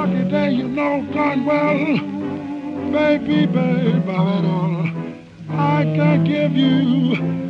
Lucky day, you know darn well, baby, babe, of it all, I can't give you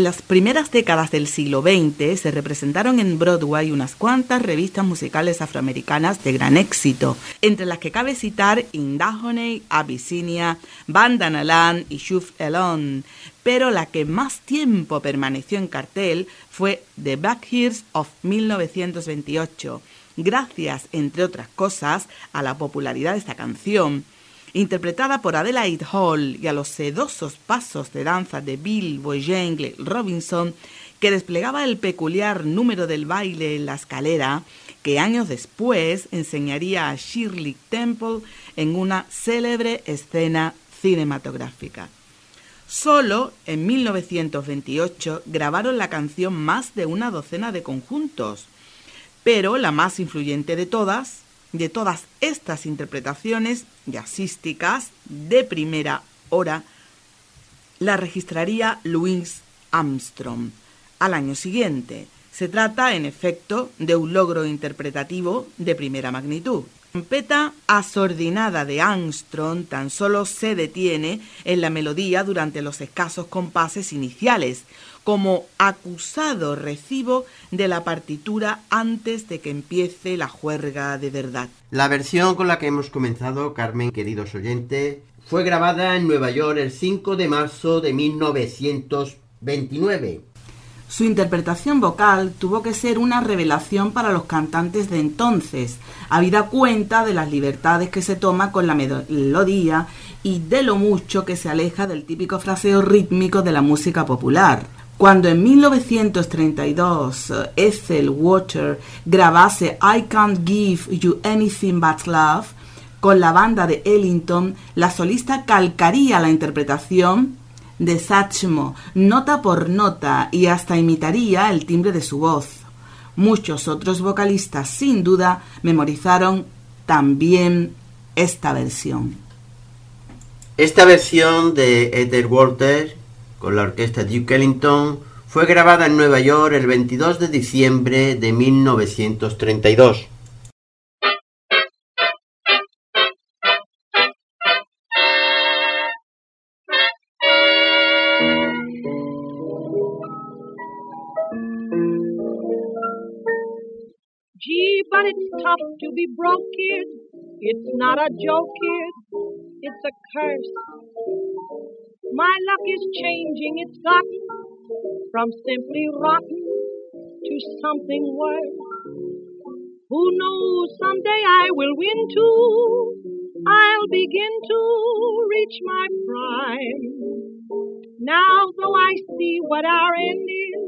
En las primeras décadas del siglo XX se representaron en Broadway unas cuantas revistas musicales afroamericanas de gran éxito, entre las que cabe citar Indahoney, Abyssinia, Bandanaland y Shuf Elon, pero la que más tiempo permaneció en cartel fue The Back Years of 1928, gracias, entre otras cosas, a la popularidad de esta canción interpretada por Adelaide Hall y a los sedosos pasos de danza de Bill Boyengle Robinson, que desplegaba el peculiar número del baile en la escalera, que años después enseñaría a Shirley Temple en una célebre escena cinematográfica. Solo en 1928 grabaron la canción más de una docena de conjuntos, pero la más influyente de todas de todas estas interpretaciones jazzísticas de primera hora la registraría Louis Armstrong al año siguiente. Se trata, en efecto, de un logro interpretativo de primera magnitud. Trompeta asordinada de Armstrong tan solo se detiene en la melodía durante los escasos compases iniciales, como acusado recibo de la partitura antes de que empiece la juerga de verdad. La versión con la que hemos comenzado, Carmen, queridos oyentes, fue grabada en Nueva York el 5 de marzo de 1929. Su interpretación vocal tuvo que ser una revelación para los cantantes de entonces, habida cuenta de las libertades que se toma con la melodía y de lo mucho que se aleja del típico fraseo rítmico de la música popular. Cuando en 1932 eh, Ethel Water grabase I Can't Give You Anything But Love con la banda de Ellington, la solista calcaría la interpretación de Satchmo nota por nota y hasta imitaría el timbre de su voz. Muchos otros vocalistas sin duda memorizaron también esta versión. Esta versión de Ethel Water con la orquesta Duke Ellington, fue grabada en Nueva York el 22 de diciembre de 1932. But it's tough to be broke, kid. It's not a joke, kid. It's a curse. My luck is changing, it's gotten from simply rotten to something worse. Who knows, someday I will win too. I'll begin to reach my prime. Now, though I see what our end is,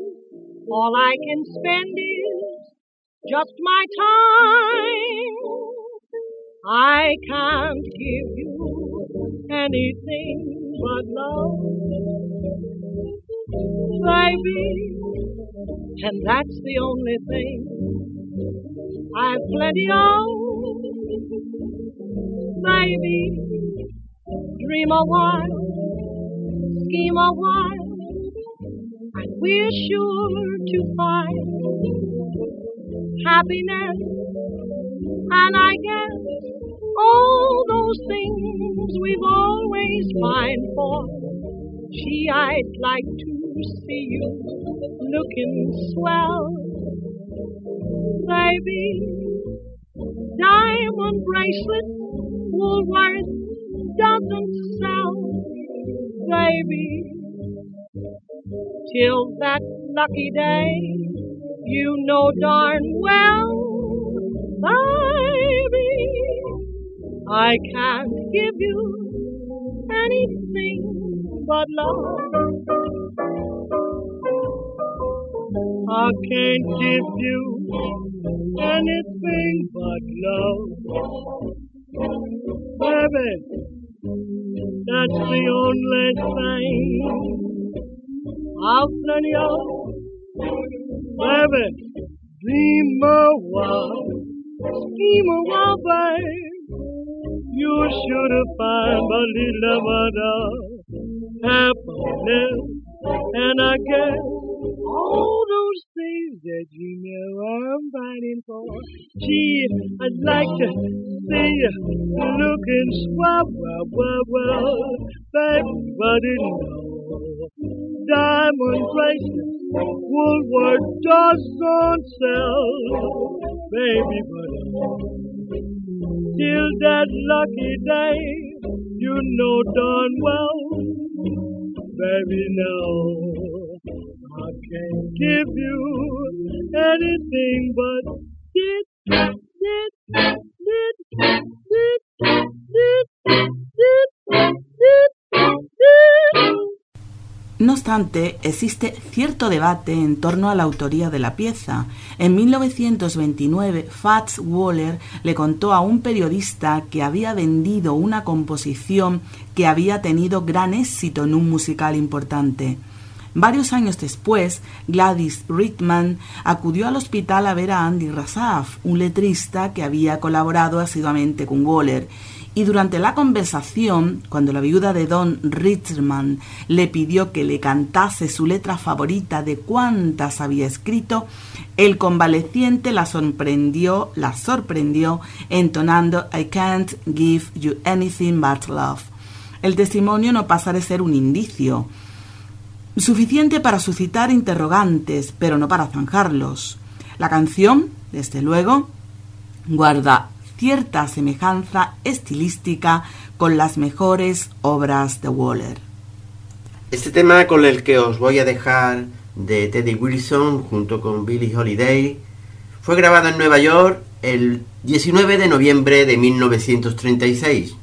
all I can spend is just my time. I can't give you anything but love, baby, and that's the only thing I've plenty of, baby. Dream a while, scheme a while, and we're sure to find happiness, and I guess all those things we've always pined for. Gee, I'd like to see you looking swell. Baby, diamond bracelet Woolworth doesn't sell. baby. Till that lucky day, you know darn well, baby, I can't give you anything but love. I can't give you anything but love. Baby, that's the only thing I've plenty of. Baby, dream a while, scheme a while, babe. You should have found a little bit happiness, and I guess all those things that you know I'm fighting for. Gee, I'd like to see you looking swell, well, well, well, everybody know. Diamond bracelets, Woolworth doesn't sell, baby, but till that lucky day, you know darn well, baby, no. I can't give you anything but dit, dit, dit, dit, dit, No obstante, existe cierto debate en torno a la autoría de la pieza. En 1929, Fats Waller le contó a un periodista que había vendido una composición que había tenido gran éxito en un musical importante. Varios años después, Gladys Rittman acudió al hospital a ver a Andy Razaf, un letrista que había colaborado asiduamente con Waller, y durante la conversación, cuando la viuda de Don Rittman le pidió que le cantase su letra favorita de cuántas había escrito, el convaleciente la sorprendió, la sorprendió entonando I can't give you anything but love. El testimonio no pasa de ser un indicio suficiente para suscitar interrogantes, pero no para zanjarlos. La canción, desde luego, guarda cierta semejanza estilística con las mejores obras de Waller. Este tema con el que os voy a dejar de Teddy Wilson junto con Billie Holiday fue grabado en Nueva York el 19 de noviembre de 1936.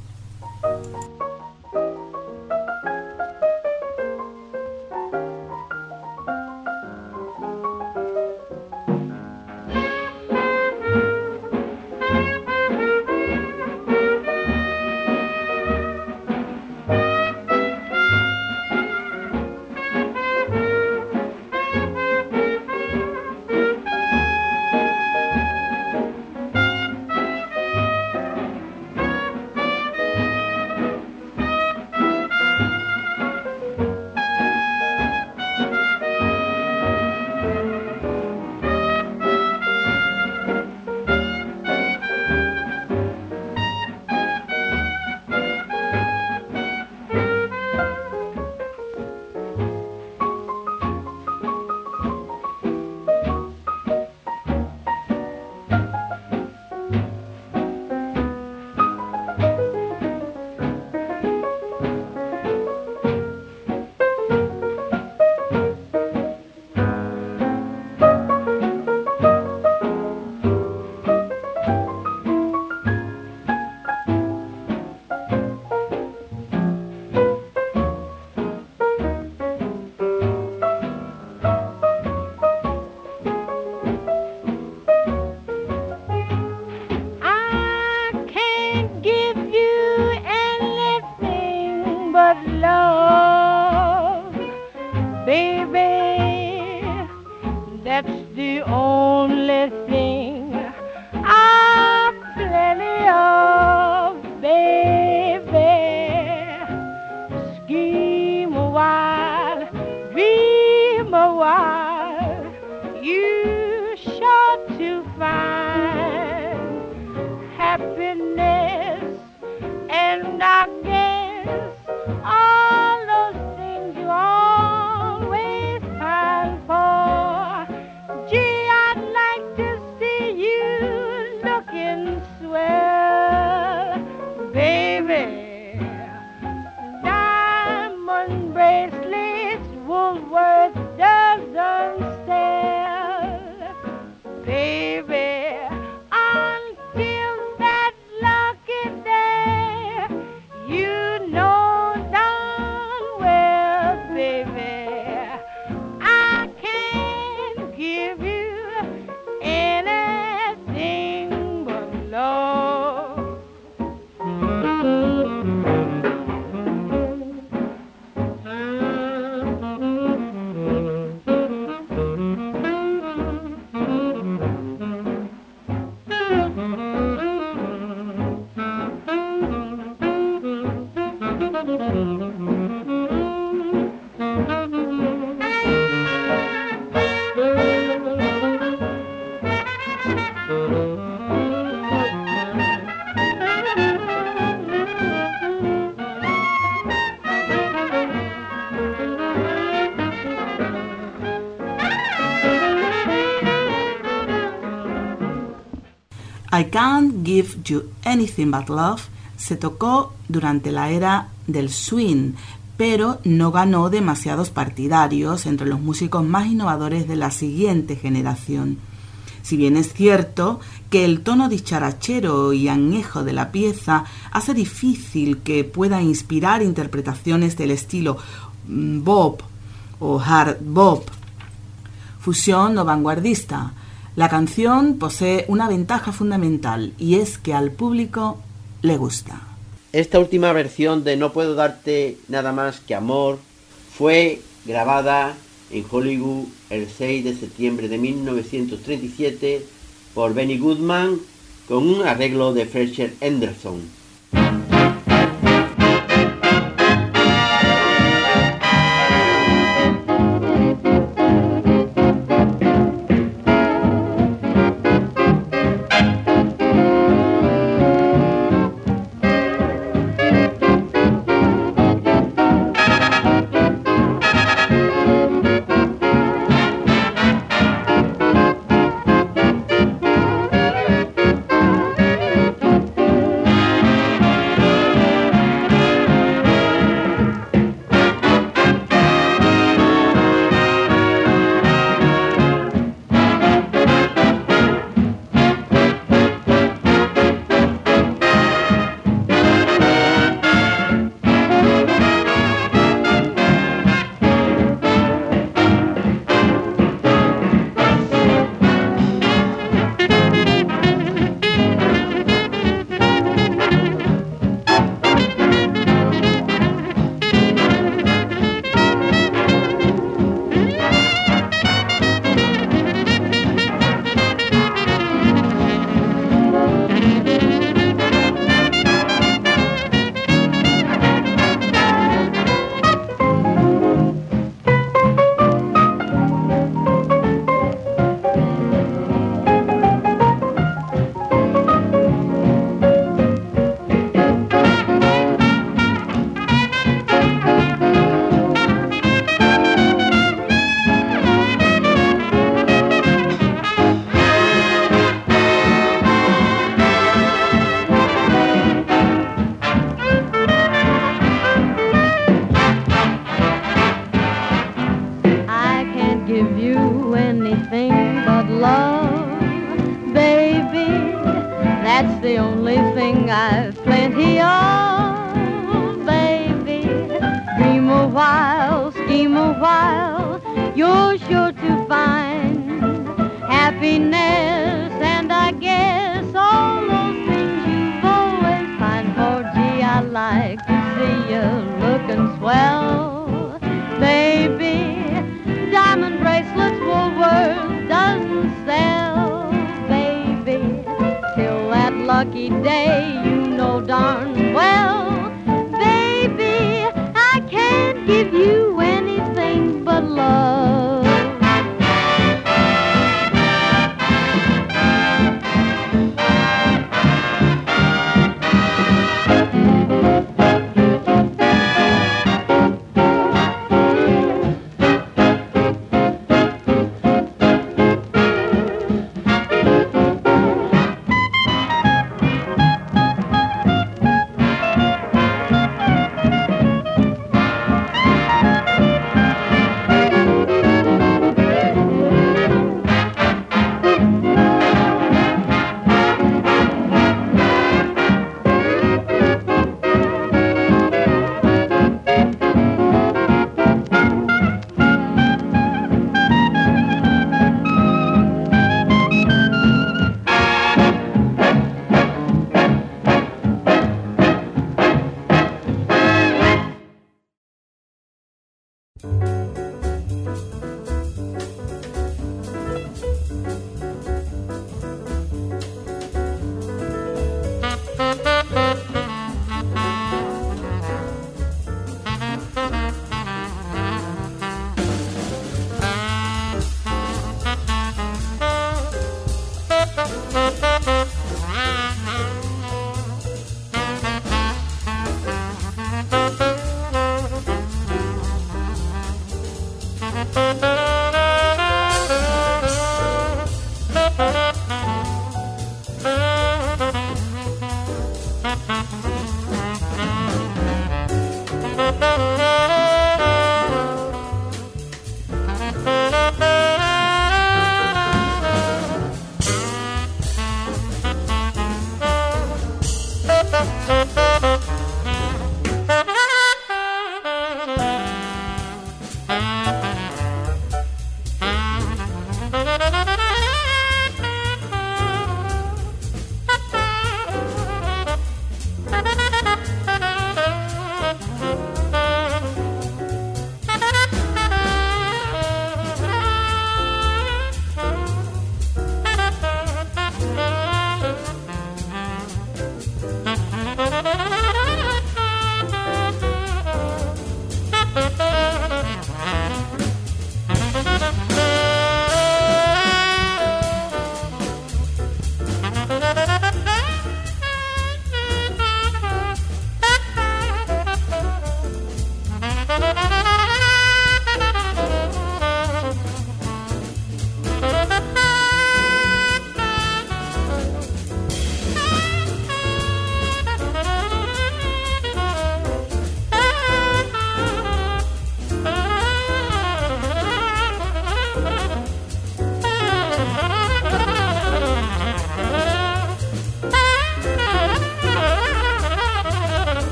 I Can't Give You Anything But Love se tocó durante la era del swing, pero no ganó demasiados partidarios entre los músicos más innovadores de la siguiente generación. Si bien es cierto que el tono dicharachero y añejo de la pieza hace difícil que pueda inspirar interpretaciones del estilo mm, bop o hard bop, fusión o vanguardista, la canción posee una ventaja fundamental y es que al público le gusta. Esta última versión de No puedo darte nada más que amor fue grabada en Hollywood el 6 de septiembre de 1937 por Benny Goodman con un arreglo de Fletcher Henderson.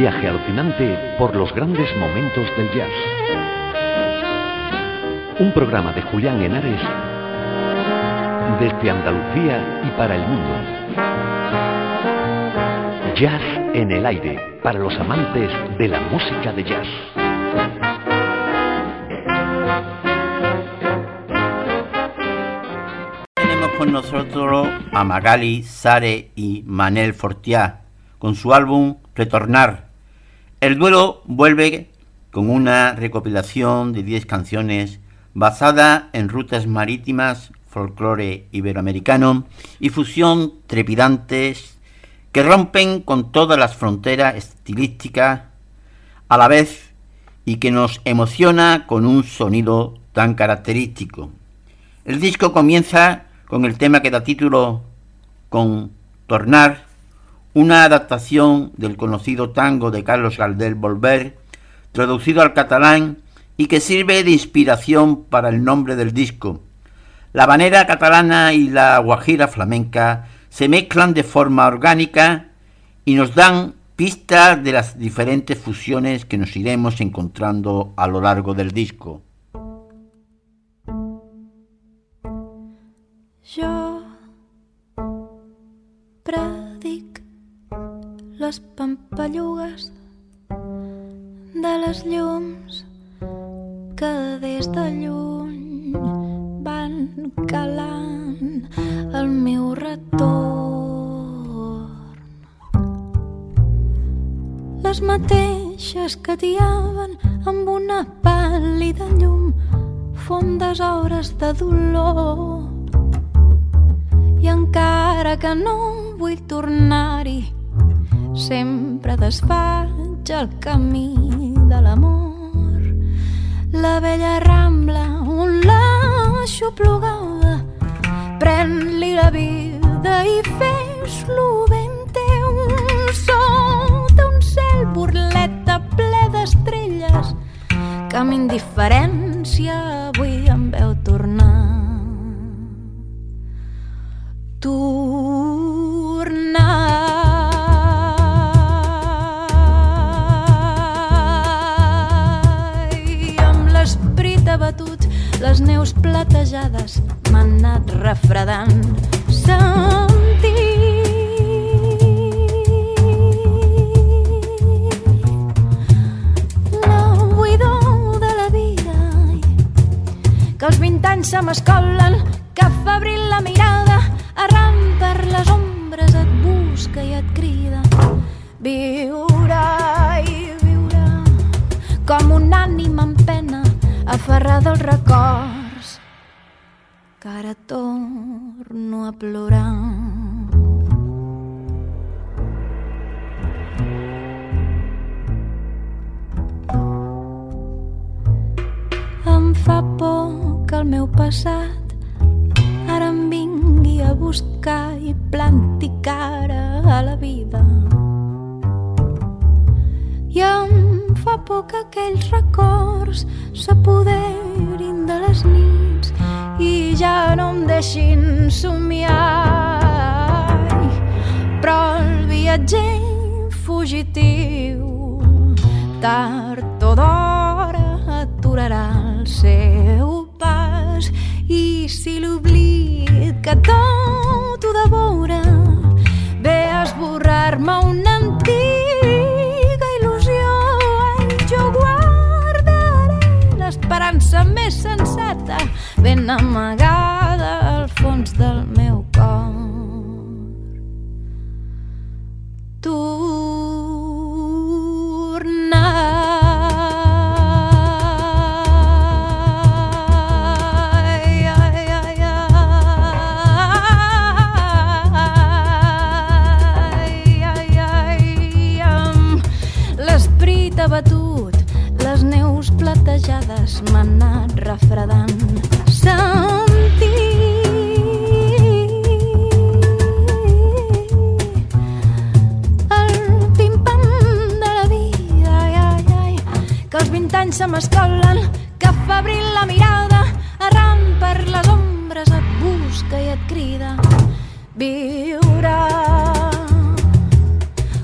Viaje alucinante por los grandes momentos del jazz. Un programa de Julián Henares desde Andalucía y para el mundo. Jazz en el aire, para los amantes de la música de jazz. Tenemos con nosotros a Magali, Sare y Manel Fortiá con su álbum Retornar. El duelo vuelve con una recopilación de 10 canciones basada en rutas marítimas, folclore iberoamericano y fusión trepidantes que rompen con todas las fronteras estilísticas a la vez y que nos emociona con un sonido tan característico. El disco comienza con el tema que da título con Tornar, una adaptación del conocido tango de Carlos Gardel Volver, traducido al catalán y que sirve de inspiración para el nombre del disco. La banera catalana y la guajira flamenca se mezclan de forma orgánica y nos dan pistas de las diferentes fusiones que nos iremos encontrando a lo largo del disco. Predic les pampallugues de les llums que des de lluny van calant el meu retorn. Les mateixes que tiaven amb una pàl·lida llum fondes hores de dolor. I encara que no vull tornar-hi, sempre desfaig el camí de l'amor. La vella rambla on l'aixoplugava pren-li la vida i fes-lo ben teu sota un cel burleta ple d'estrelles que amb indiferència avui em veu tornar. Tornar les neus platejades m'han anat refredant. Sentir la buidor de la vida que els 20 anys se m'escolen que febril la mirada arran per les ombres et busca i et crida. Viure i viure com un ànima en pena aferrada als records que ara torno a plorar em fa por que el meu passat ara em vingui a buscar i planti cara a la vida. I em fa por que aquells records s'apoderin de les nits i ja no em deixin somiar. Però el viatger fugitiu tard o d'hora aturarà el seu pas i si l'oblit que tot ho devora ben amagada al fons del meu cor. L'esprit abatut les neus platejades m'han anat refredant m'escolen, que febril la mirada, arran per les ombres et busca i et crida. Viure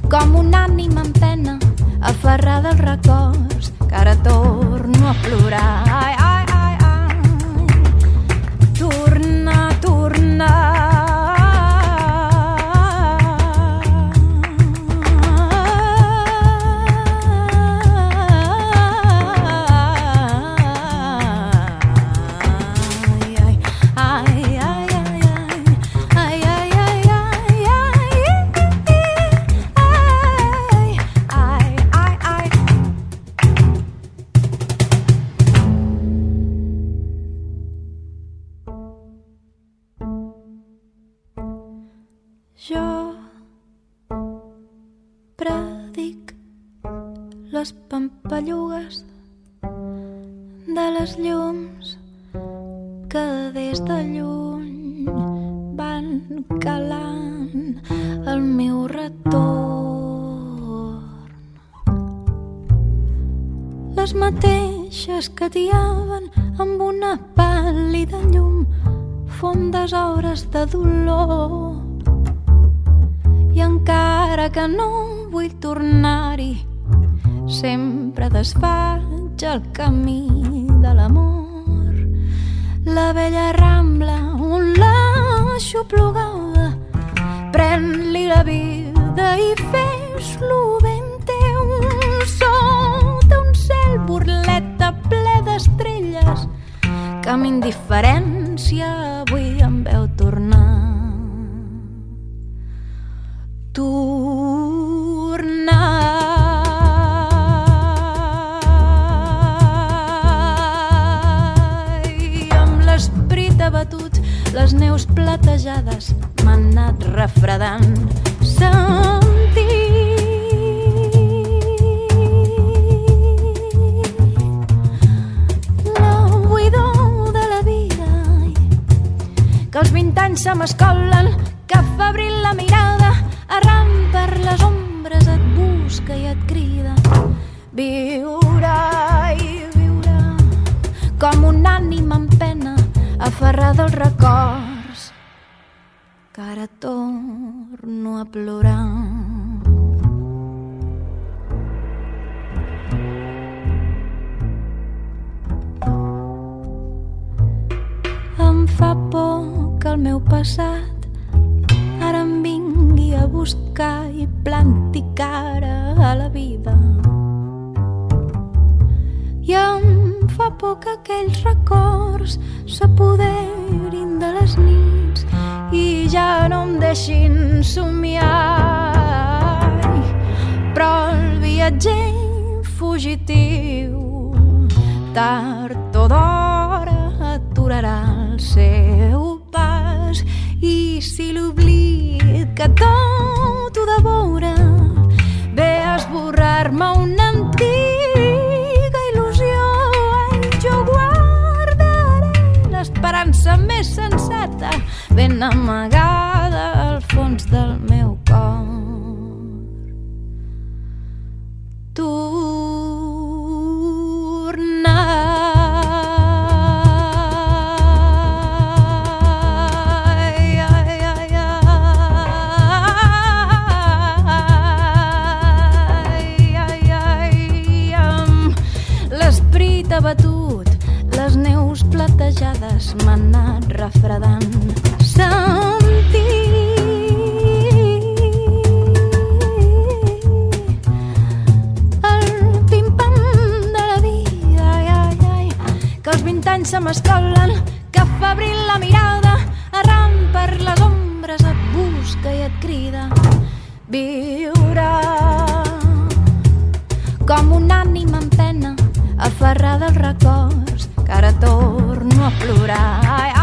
com una ànima en pena, aferrada als records, que ara torno a plorar. Hores de dolor. I encara que no vull tornar-hi sempre desfaig el camí de l'amor. La vella rambla on l'aixoplugada pren-li la vida i fes-lo ben teu. Sota un cel burleta ple d'estrelles que amb indiferència avui em veu tornar. Tornar les neus platejades m'han anat refredant. Sentir que els vint anys se m'escolen, que febril la mirada, arran per les ombres et busca i et crida. Viure i viure com un ànima en pena aferrada als records que ara torno a plorar. Em fa por que el meu passat a buscar i planti cara a la vida. I em fa por que aquells records s'apoderin de les nits i ja no em deixin somiar. Però el viatger fugitiu tard o d'hora aturarà el seu pas i si l'oblit que tot ho devora. Ve a esborrar-me un l'esperança més sensata ben amagada al fons del meu m'han anat refredant. La vida, se m'escolen, que febril la mirada, arran per les ombres et busca i et crida. Viure com un ànima en pena, aferrada als records que ara torno a plorar.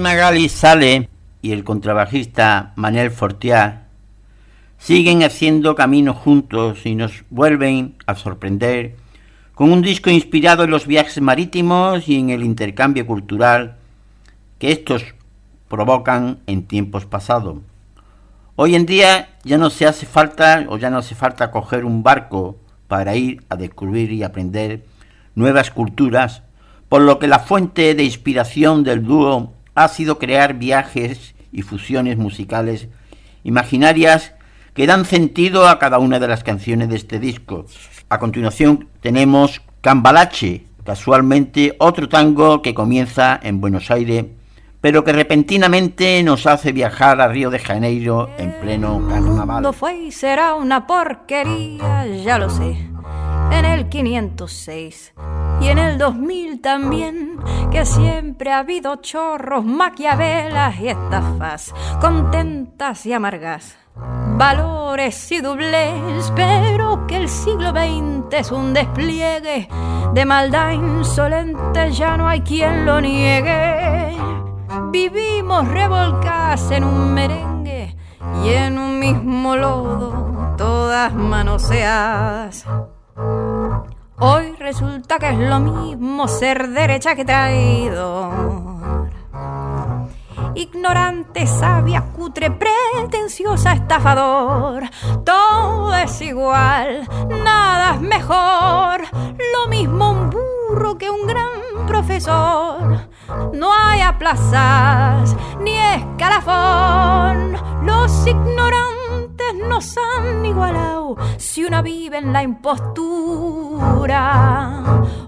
Magali Sale y el contrabajista Manel Fortier siguen haciendo camino juntos y nos vuelven a sorprender con un disco inspirado en los viajes marítimos y en el intercambio cultural que estos provocan en tiempos pasados. Hoy en día ya no se hace falta o ya no hace falta coger un barco para ir a descubrir y aprender nuevas culturas, por lo que la fuente de inspiración del dúo ha sido crear viajes y fusiones musicales imaginarias que dan sentido a cada una de las canciones de este disco. A continuación tenemos Cambalache, casualmente otro tango que comienza en Buenos Aires pero que repentinamente nos hace viajar a Río de Janeiro en pleno carnaval. Cuando fue y será una porquería, ya lo sé. En el 506 y en el 2000 también, que siempre ha habido chorros, maquiavelas y estafas, contentas y amargas, valores y dobles, pero que el siglo XX es un despliegue de maldad insolente, ya no hay quien lo niegue Vivimos revolcadas en un merengue y en un mismo lodo, todas manoseadas. Hoy resulta que es lo mismo ser derecha que traidor. Ignorante, sabia, cutre, pretenciosa, estafador. Todo es igual, nada es mejor. Lo mismo un burro que un gran profesor no hay plazas ni escalafón. Los ignorantes nos han igualado si una vive en la impostura,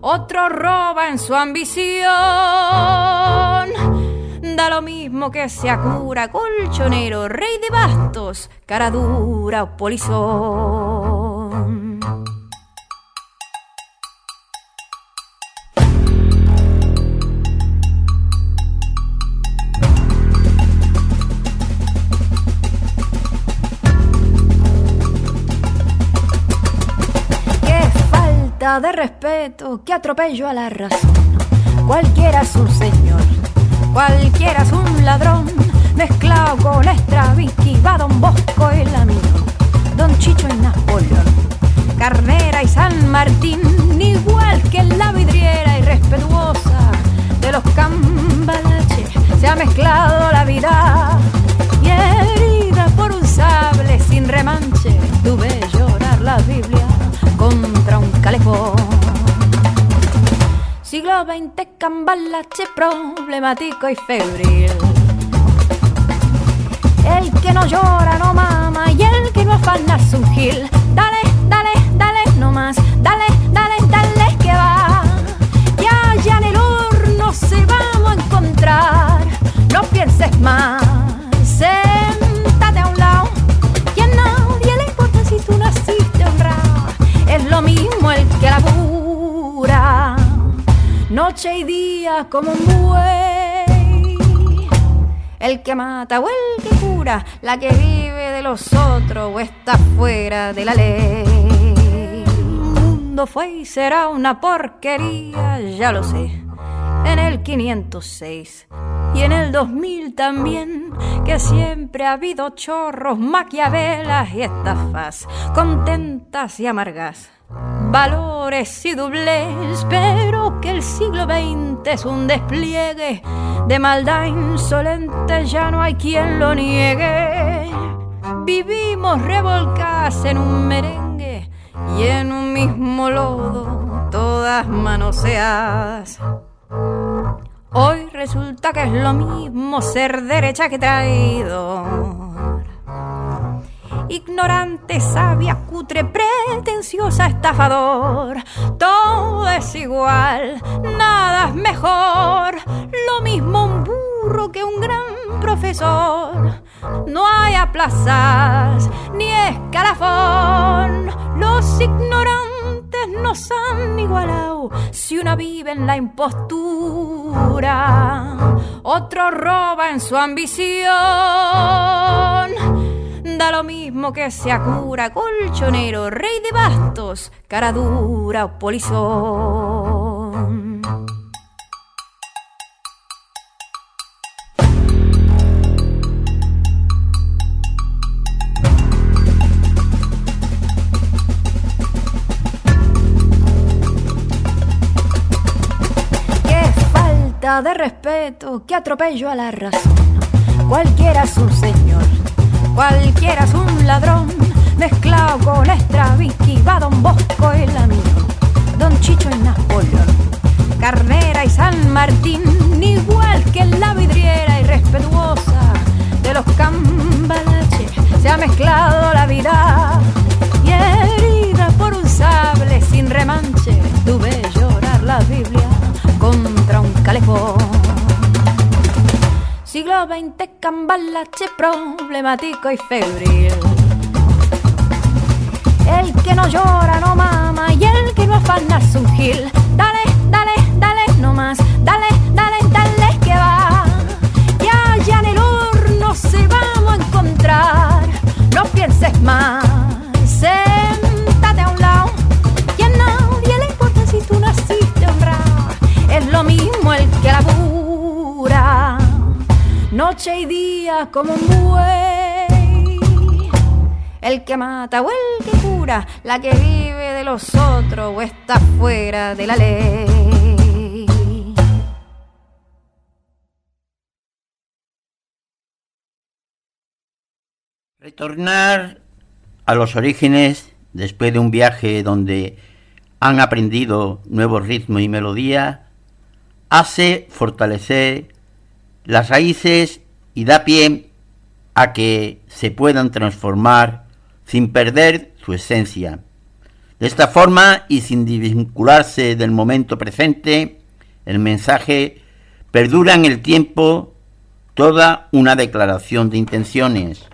otro roba en su ambición. Da lo mismo que sea cura, colchonero, rey de bastos, cara dura o polizón. De respeto, que atropello a la razón. Cualquiera es un señor, cualquiera es un ladrón, mezclado con Stravinsky, va Don Bosco el amigo, Don Chicho y Napoleón, Carnera y San Martín, igual que la vidriera irrespetuosa de los cambalaches, se ha mezclado la vida y herida por un sable sin remanche, tuve llorar la Biblia contra un calefón. Siglo XX, cambalache problemático y febril. El que no llora no mama y el que no afana es gil. Dale, dale, dale, no más. Dale, dale, dale que va. Ya, ya en el horno se vamos a encontrar. No pienses más. Séntate lo mismo el que labura, noche y día como un buey, el que mata o el que cura, la que vive de los otros o está fuera de la ley. El mundo fue y será una porquería, ya lo sé, en el 506 y en el 2000 también, que siempre ha habido chorros, maquiavelas y estafas, contentas y amargas, valores y dobles, pero que el siglo XX es un despliegue de maldad insolente, ya no hay quien lo niegue. Vivimos revolcadas en un merengue y en un mismo lodo, todas manoseadas. Hoy resulta que es lo mismo ser derecha que traidor. Ignorante, sabia, cutre, pretenciosa, estafador. Todo es igual, nada es mejor. Lo mismo un burro que un gran profesor. No hay plazas ni escalafón. Los ignorantes nos han igualado si una vive en la impostura, otro roba en su ambición. Da lo mismo que sea cura, colchonero, rey de bastos, cara dura o polizón. De respeto que atropello a la razón. Cualquiera es un señor, cualquiera es un ladrón, mezclado con Stravinsky, va Don Bosco el amigo, Don Chicho y Napoleón, Carnera y San Martín, igual que la vidriera irrespetuosa de los cambalaches, se ha mezclado la vida y herida por un sable sin remanche, tuve llorar la Biblia contra un calefón. Siglo XX, cambalache problemático y febril. El que no llora no mama y el que no afana es gil. Dale, dale, dale, no más. Dale, dale, dale, que va. Ya, ya en el horno se vamos a encontrar. No pienses más. Noche y día como un buey. El que mata o el que cura, la que vive de los otros o está fuera de la ley. Retornar a los orígenes después de un viaje donde han aprendido nuevos ritmos y melodías hace fortalecer las raíces y da pie a que se puedan transformar sin perder su esencia. De esta forma y sin desvincularse del momento presente, el mensaje perdura en el tiempo toda una declaración de intenciones.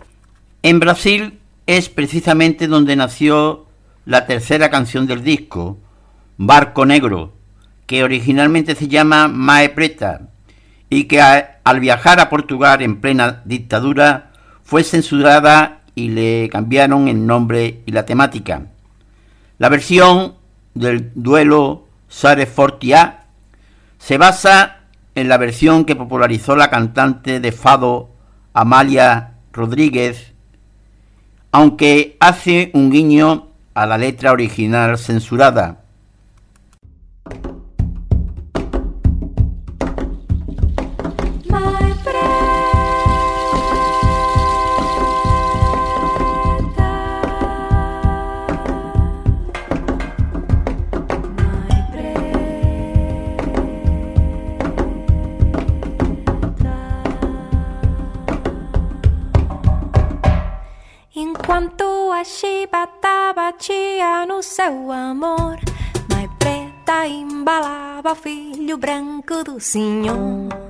En Brasil es precisamente donde nació la tercera canción del disco, Barco Negro, que originalmente se llama Mae Preta y que al viajar a Portugal en plena dictadura fue censurada y le cambiaron el nombre y la temática. La versión del duelo Sare Fortia se basa en la versión que popularizó la cantante de fado Amalia Rodríguez, aunque hace un guiño a la letra original censurada. Seu amor, Mai preta embalava o filho branco do senhor.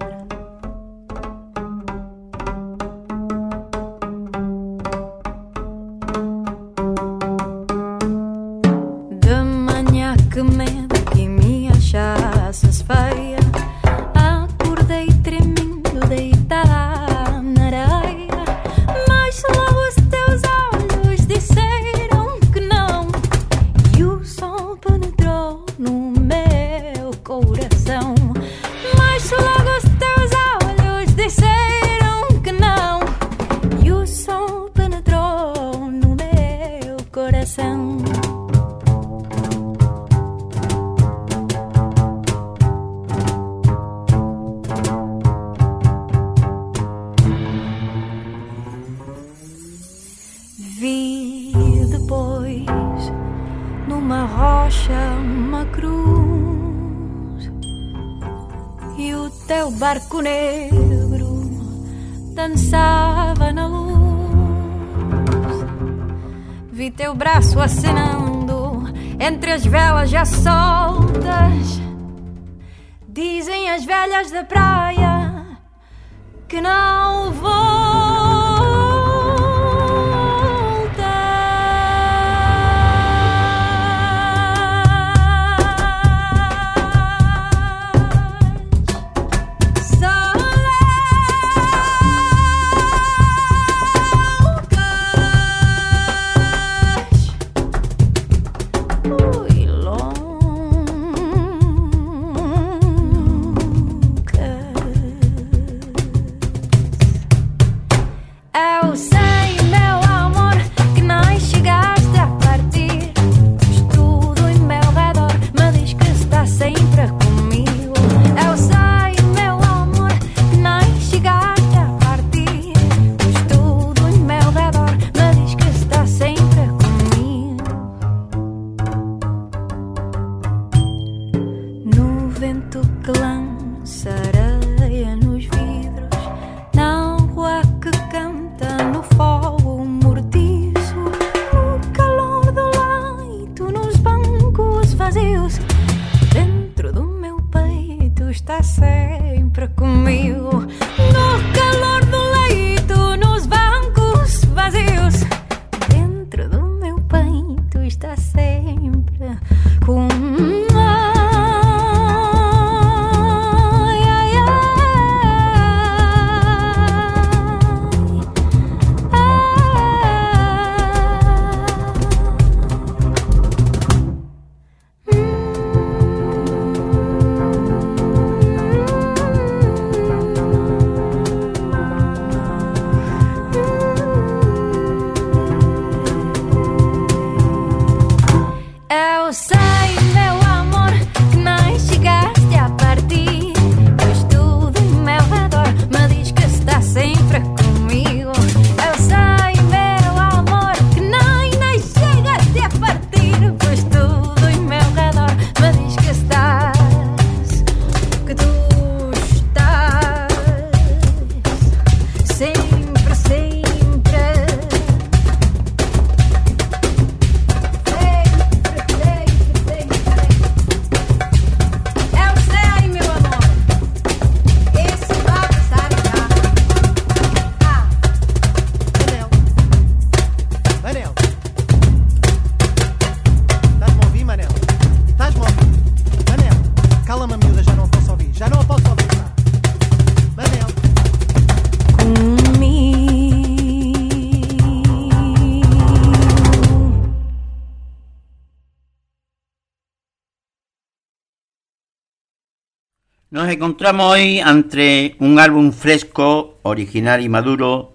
Nos encontramos hoy ante un álbum fresco, original y maduro,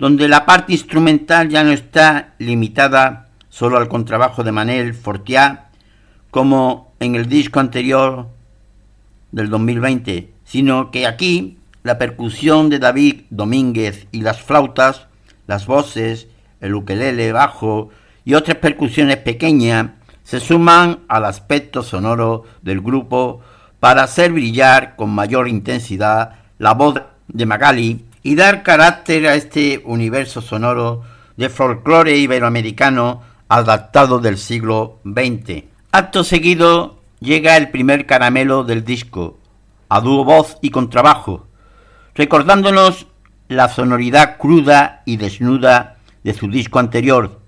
donde la parte instrumental ya no está limitada solo al contrabajo de Manel Fortiá, como en el disco anterior del 2020, sino que aquí la percusión de David Domínguez y las flautas, las voces, el ukelele bajo y otras percusiones pequeñas se suman al aspecto sonoro del grupo para hacer brillar con mayor intensidad la voz de Magali y dar carácter a este universo sonoro de folclore iberoamericano adaptado del siglo XX. Acto seguido llega el primer caramelo del disco, a dúo voz y contrabajo, recordándonos la sonoridad cruda y desnuda de su disco anterior.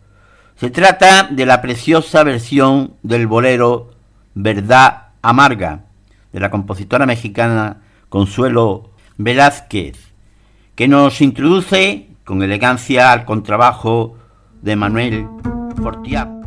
Se trata de la preciosa versión del bolero Verdad Amarga, de la compositora mexicana Consuelo Velázquez, que nos introduce con elegancia al contrabajo de Manuel Fortiá.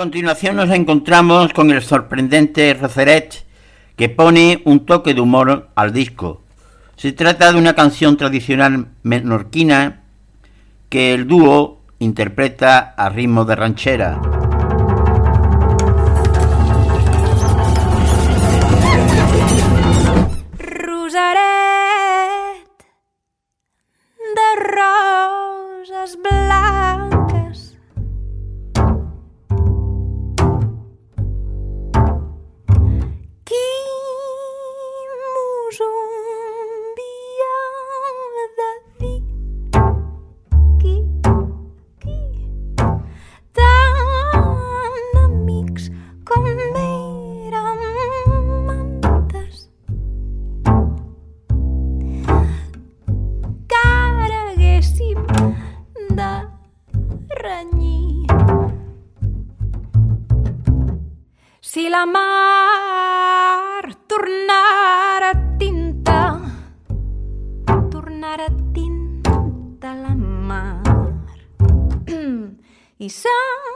Continuación nos encontramos con el sorprendente Roseret, que pone un toque de humor al disco. Se trata de una canción tradicional menorquina que el dúo interpreta a ritmo de ranchera. de rosas rosaret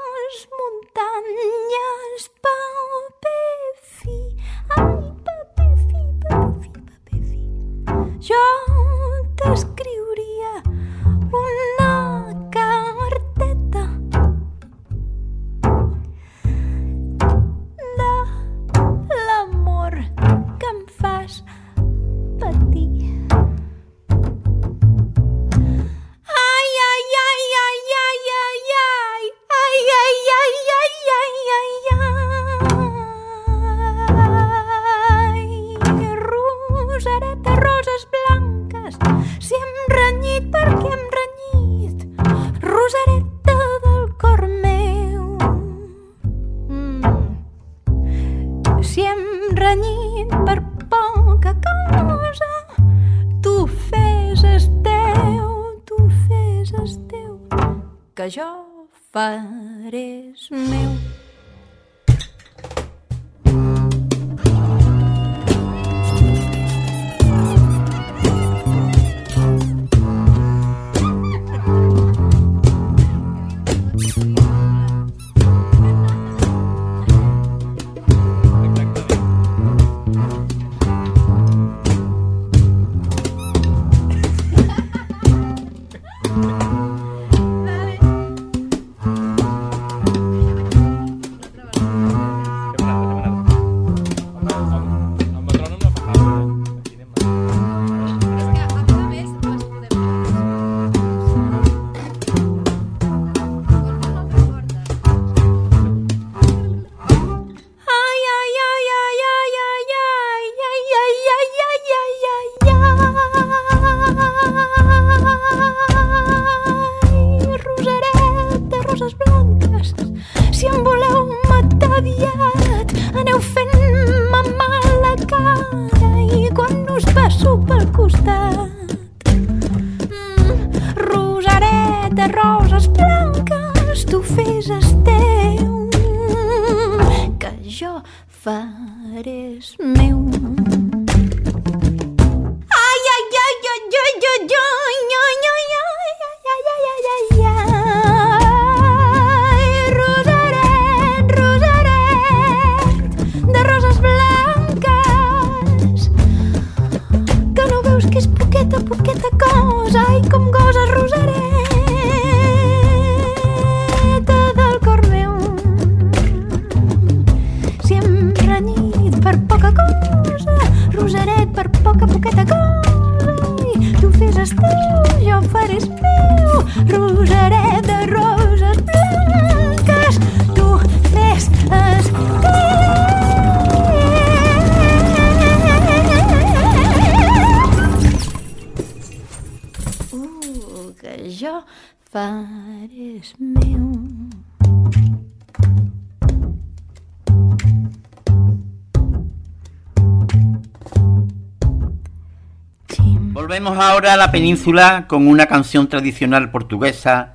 la península con una canción tradicional portuguesa,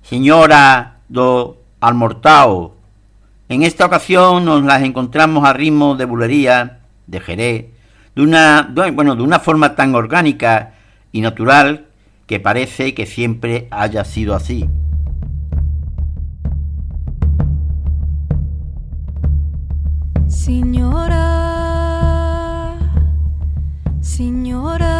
Señora do Almortao. En esta ocasión nos las encontramos a ritmo de bulería, de jerez, de una, bueno, de una forma tan orgánica y natural que parece que siempre haya sido así. Señora, señora.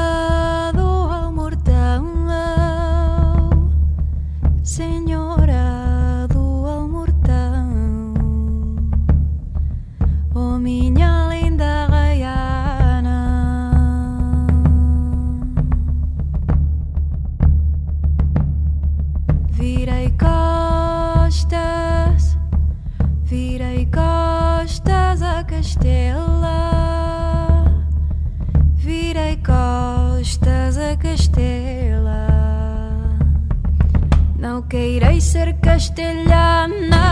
vaqueira e ser castelhana.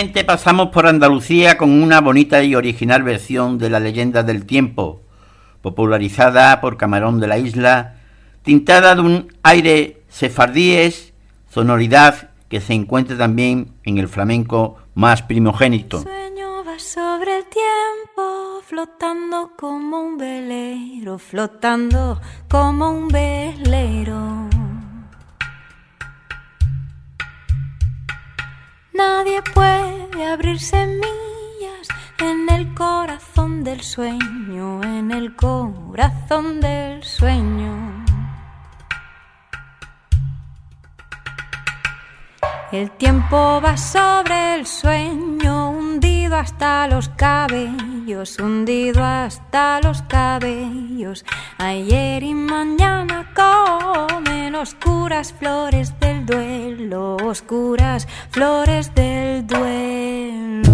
Finalmente pasamos por Andalucía con una bonita y original versión de la leyenda del tiempo, popularizada por Camarón de la Isla, tintada de un aire sefardíes, sonoridad que se encuentra también en el flamenco más primogénito. Sueño va sobre el tiempo, flotando como un velero, flotando como un velero. Nadie puede abrir semillas en el corazón del sueño, en el corazón del sueño. El tiempo va sobre el sueño, hundido hasta los cabellos, hundido hasta los cabellos. Ayer y mañana comen oscuras flores del duelo, oscuras flores del duelo.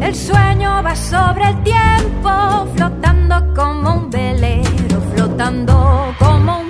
El sueño va sobre el tiempo, flotando como un velero, flotando como un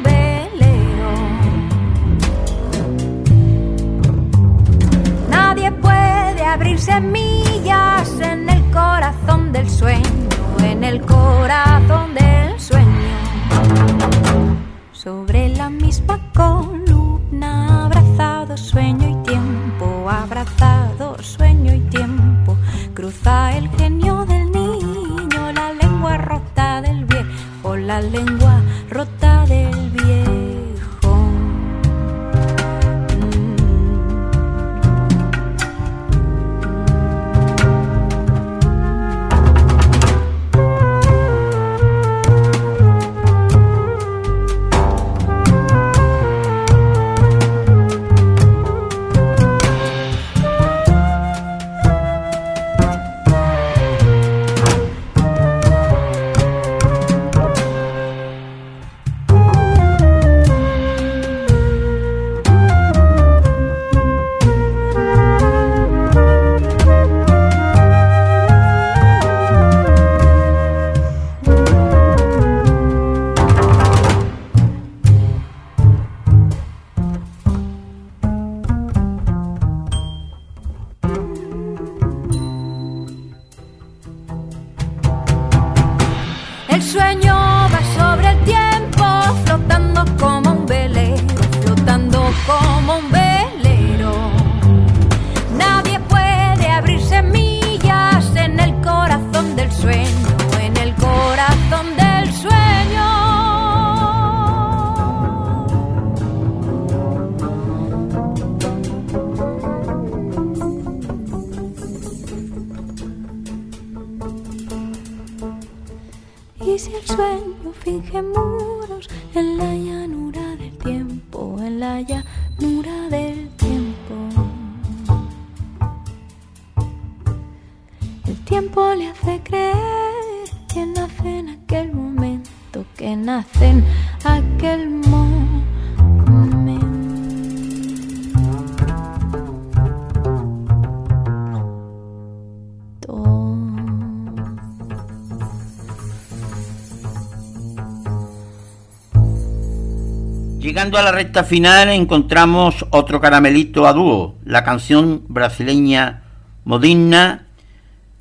Llegando a la recta final encontramos otro caramelito a dúo, la canción brasileña Modinna,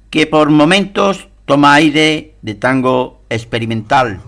que por momentos toma aire de tango experimental.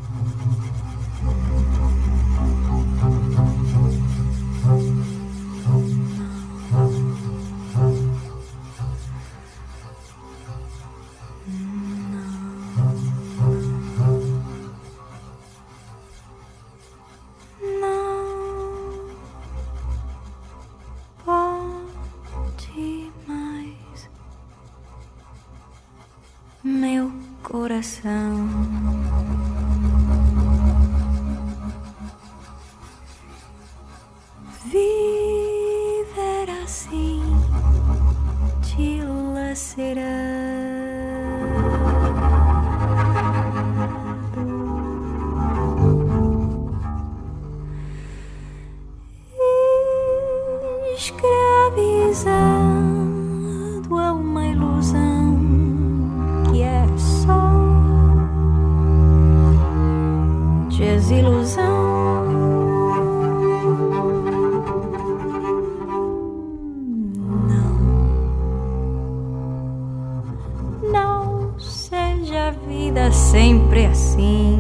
assim.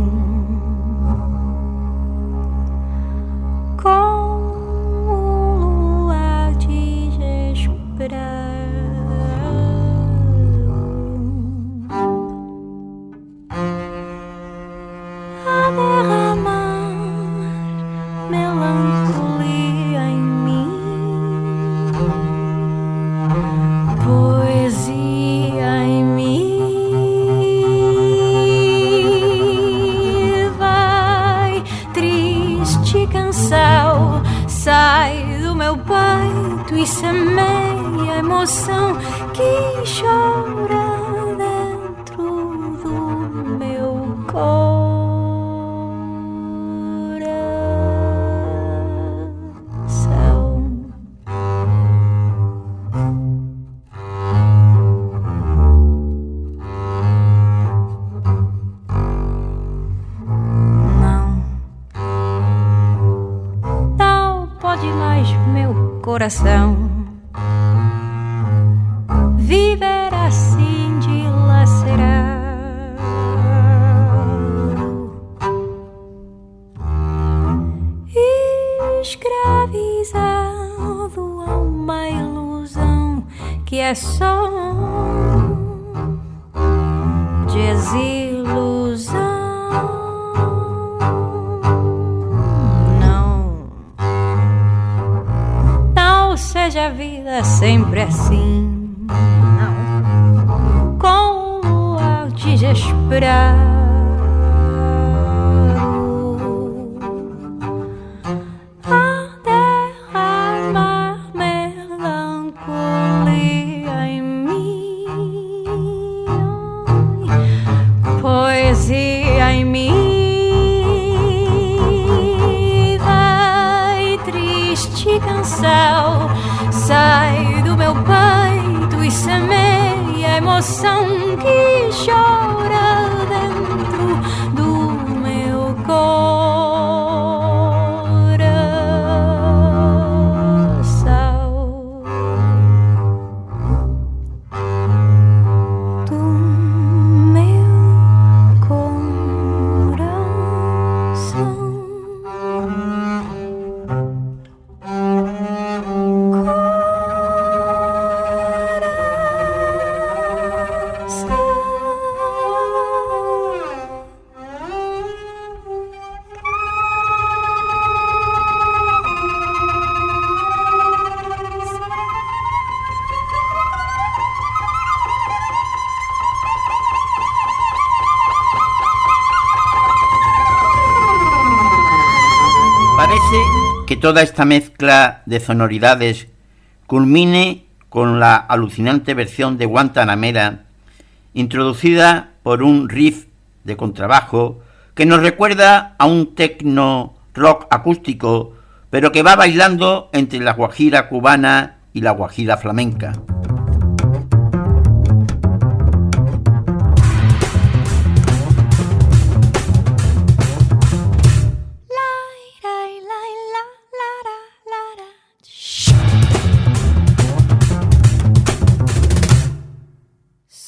Toda esta mezcla de sonoridades culmine con la alucinante versión de Guantanamera, introducida por un riff de contrabajo que nos recuerda a un tecno rock acústico, pero que va bailando entre la guajira cubana y la guajira flamenca.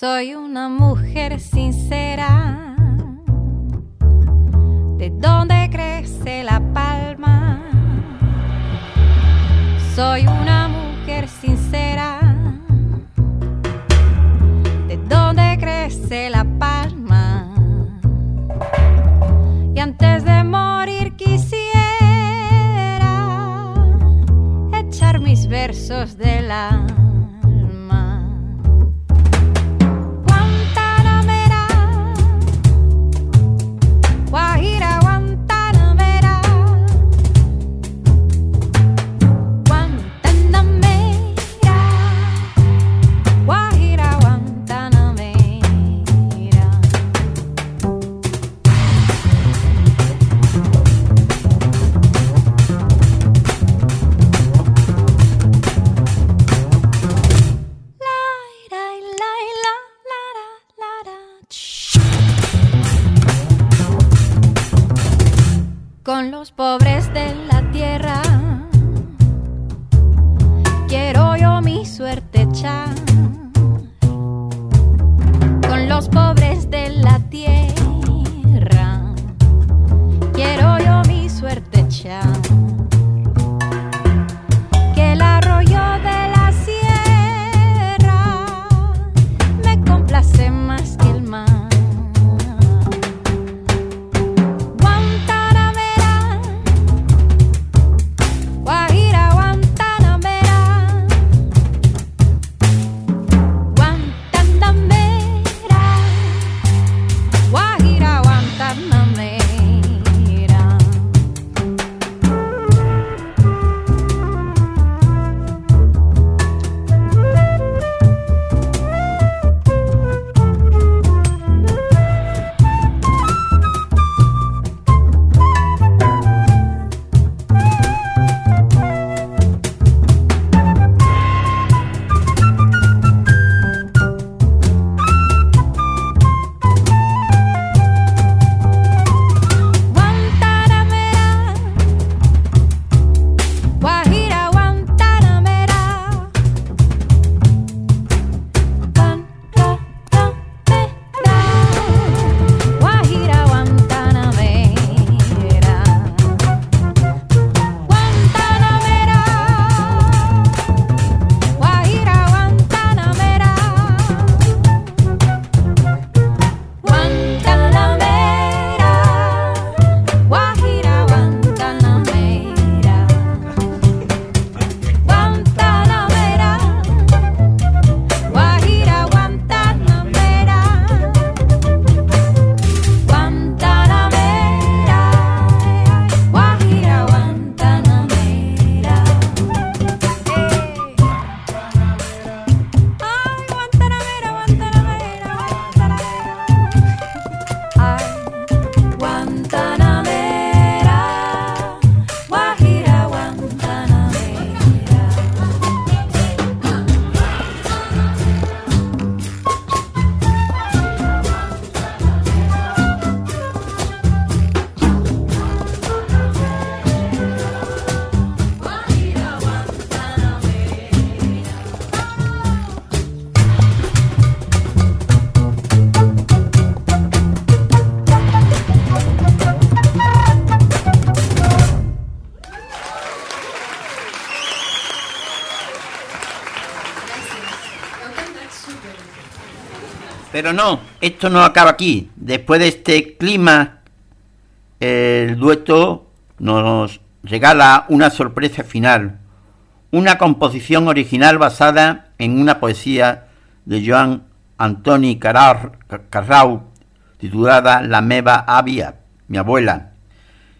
Soy una mujer sincera. ¿De dónde crece la palma? Soy una mujer sincera. ¿De dónde crece la palma? Y antes de morir quisiera echar mis versos del alma. Pero no, esto no acaba aquí. Después de este clima, el dueto nos regala una sorpresa final, una composición original basada en una poesía de Joan Antoni Carrau titulada La meva avia, mi abuela,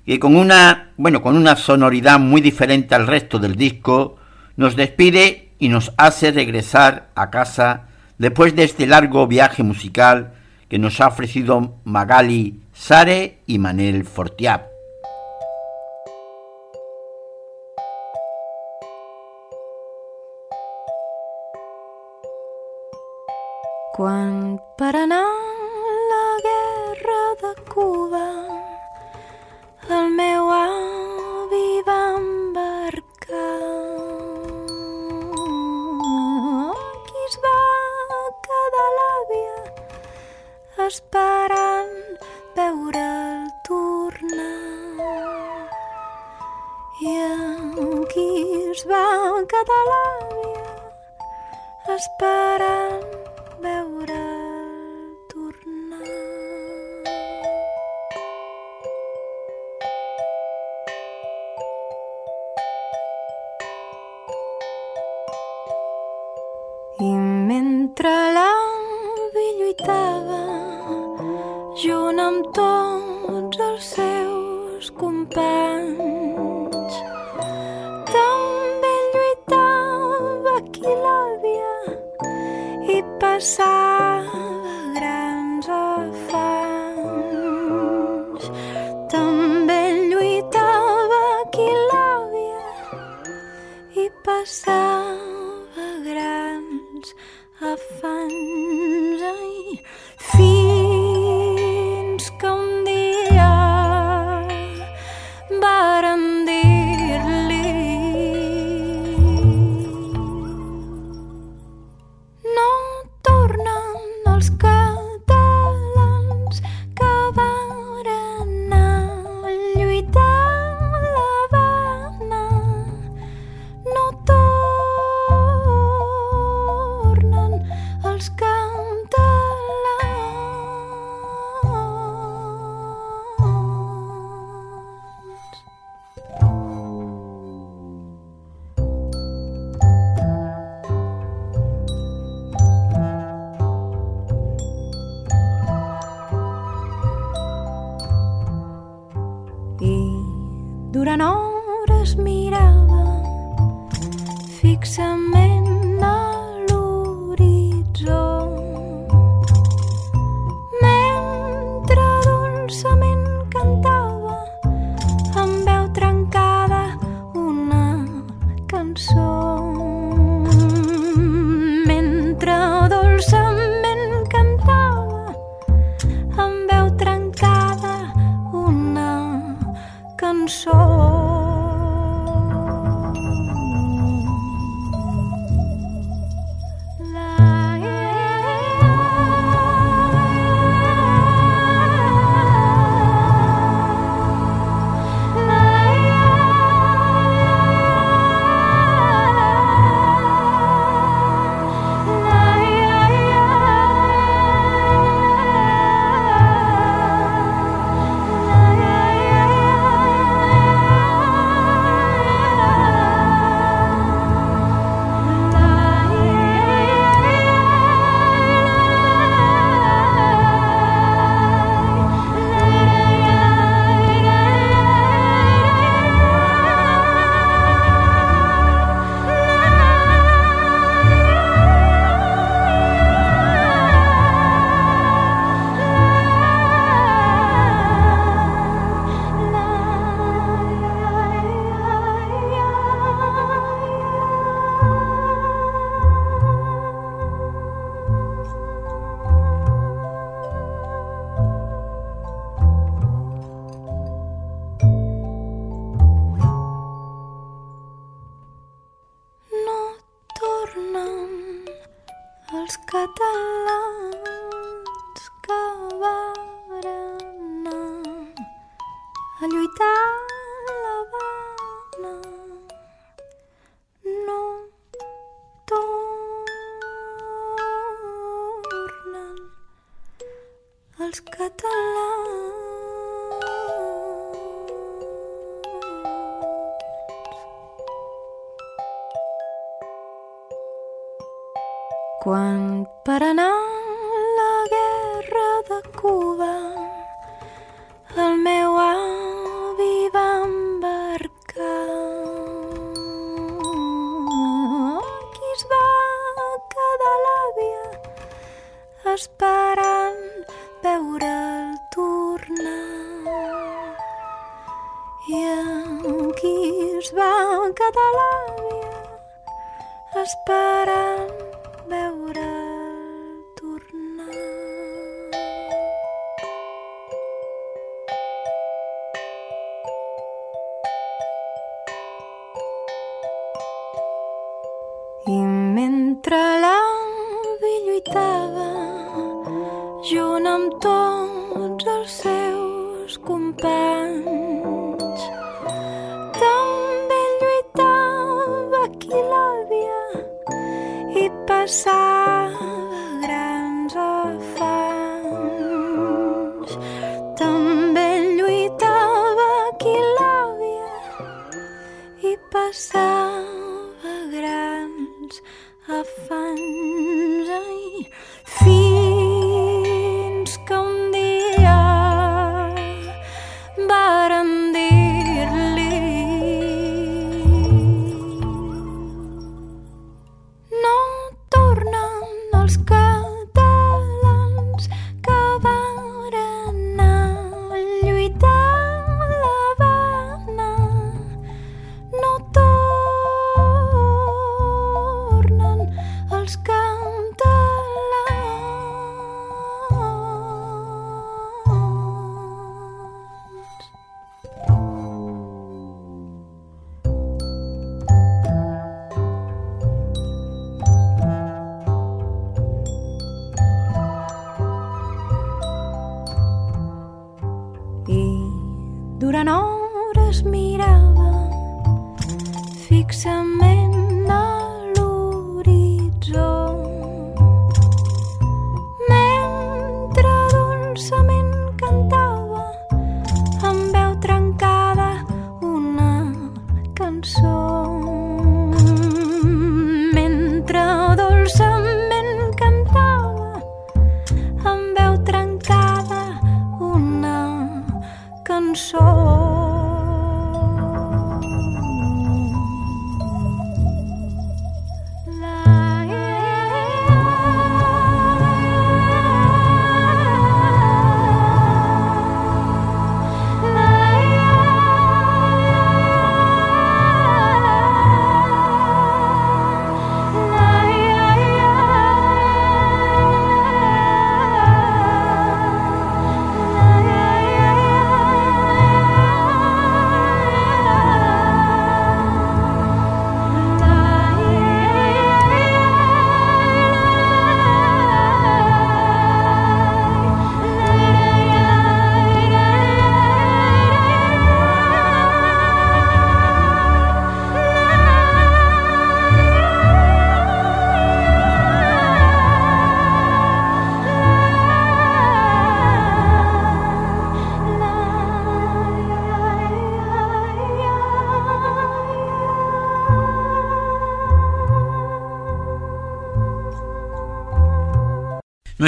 que con una, bueno, con una sonoridad muy diferente al resto del disco, nos despide y nos hace regresar a casa después de este largo viaje musical que nos ha ofrecido Magali Sare y Manel a la guerra Cuba esperant veure'l tornar. I aquí es va quedar l'àvia esperant veure tornar. I mentre l'avi lluitava junt amb tots els seus companys, també lluitava qui l'àvia i passava grans afanys. També lluitava qui l'àvia i passava grans afanys.